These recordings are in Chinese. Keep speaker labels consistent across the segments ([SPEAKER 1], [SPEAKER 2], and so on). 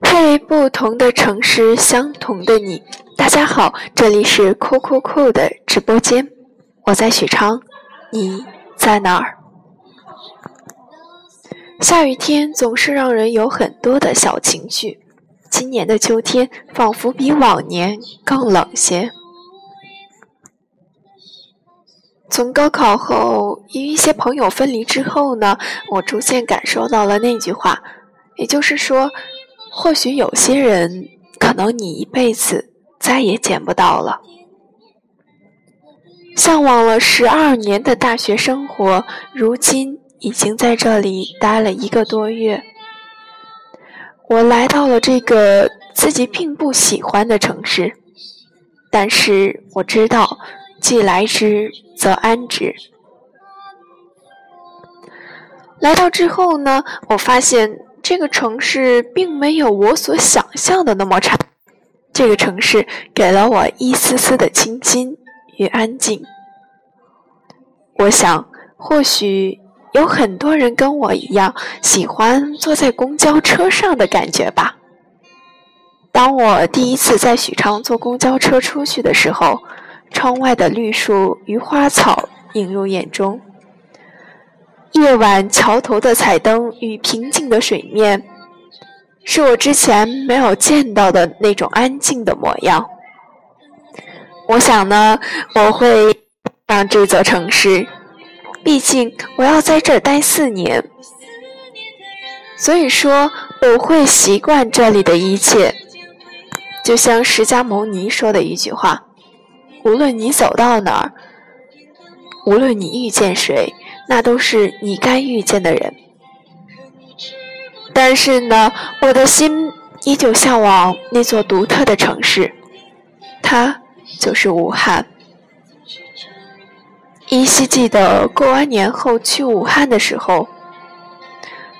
[SPEAKER 1] 嘿，不同的城市，相同的你。大家好，这里是酷酷酷的直播间，我在许昌，你在哪儿？下雨天总是让人有很多的小情绪，今年的秋天仿佛比往年更冷些。从高考后与一些朋友分离之后呢，我逐渐感受到了那句话，也就是说。或许有些人，可能你一辈子再也见不到了。向往了十二年的大学生活，如今已经在这里待了一个多月。我来到了这个自己并不喜欢的城市，但是我知道，既来之则安之。来到之后呢，我发现。这个城市并没有我所想象的那么差，这个城市给了我一丝丝的清新与安静。我想，或许有很多人跟我一样，喜欢坐在公交车上的感觉吧。当我第一次在许昌坐公交车出去的时候，窗外的绿树与花草映入眼中。夜晚桥头的彩灯与平静的水面，是我之前没有见到的那种安静的模样。我想呢，我会让这座城市，毕竟我要在这儿待四年，所以说我会习惯这里的一切。就像释迦牟尼说的一句话：“无论你走到哪儿，无论你遇见谁。”那都是你该遇见的人，但是呢，我的心依旧向往那座独特的城市，它就是武汉。依稀记得过完年后去武汉的时候，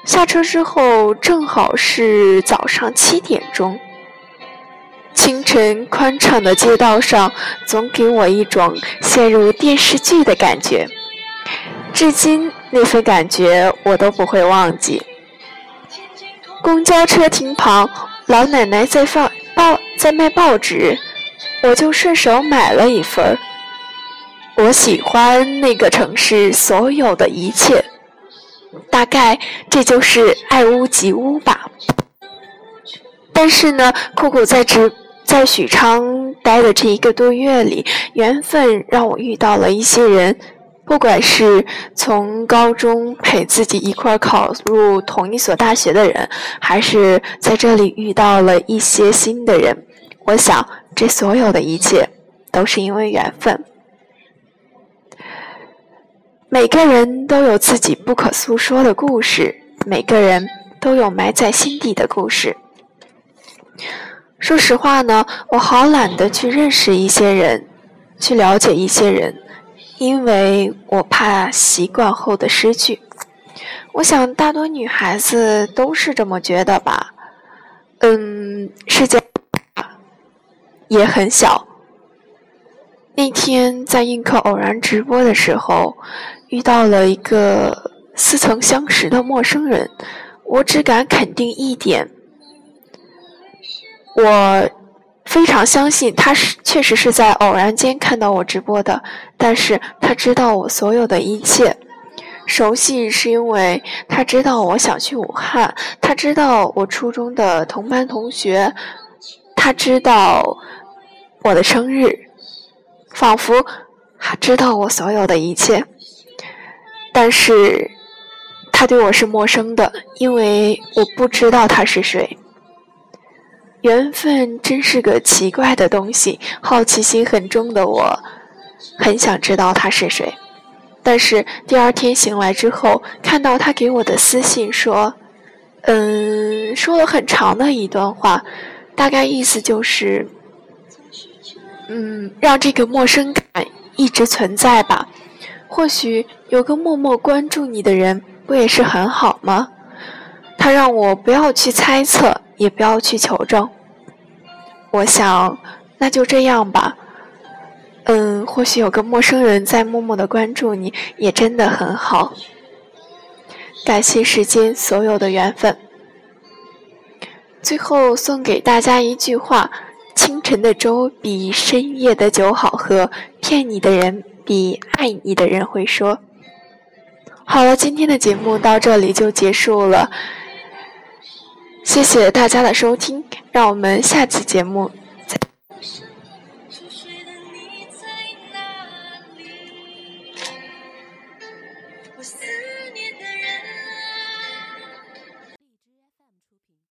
[SPEAKER 1] 下车之后正好是早上七点钟，清晨宽敞的街道上总给我一种陷入电视剧的感觉。至今那份感觉我都不会忘记。公交车停旁，老奶奶在放报，在卖报纸，我就顺手买了一份。我喜欢那个城市所有的一切，大概这就是爱屋及乌吧。但是呢，酷酷在直在许昌待的这一个多月里，缘分让我遇到了一些人。不管是从高中陪自己一块考入同一所大学的人，还是在这里遇到了一些新的人，我想这所有的一切都是因为缘分。每个人都有自己不可诉说的故事，每个人都有埋在心底的故事。说实话呢，我好懒得去认识一些人，去了解一些人。因为我怕习惯后的失去，我想大多女孩子都是这么觉得吧。嗯，世界也很小。那天在映客偶然直播的时候，遇到了一个似曾相识的陌生人，我只敢肯定一点，我。非常相信他是确实是在偶然间看到我直播的，但是他知道我所有的一切。熟悉是因为他知道我想去武汉，他知道我初中的同班同学，他知道我的生日，仿佛他知道我所有的一切。但是他对我是陌生的，因为我不知道他是谁。缘分真是个奇怪的东西，好奇心很重的我，很想知道他是谁。但是第二天醒来之后，看到他给我的私信说：“嗯，说了很长的一段话，大概意思就是，嗯，让这个陌生感一直存在吧。或许有个默默关注你的人，不也是很好吗？”他让我不要去猜测。也不要去求证。我想，那就这样吧。嗯，或许有个陌生人在默默的关注你，也真的很好。感谢世间所有的缘分。最后送给大家一句话：清晨的粥比深夜的酒好喝，骗你的人比爱你的人会说。好了，今天的节目到这里就结束了，谢谢大家的收听，让我们下期节目再见。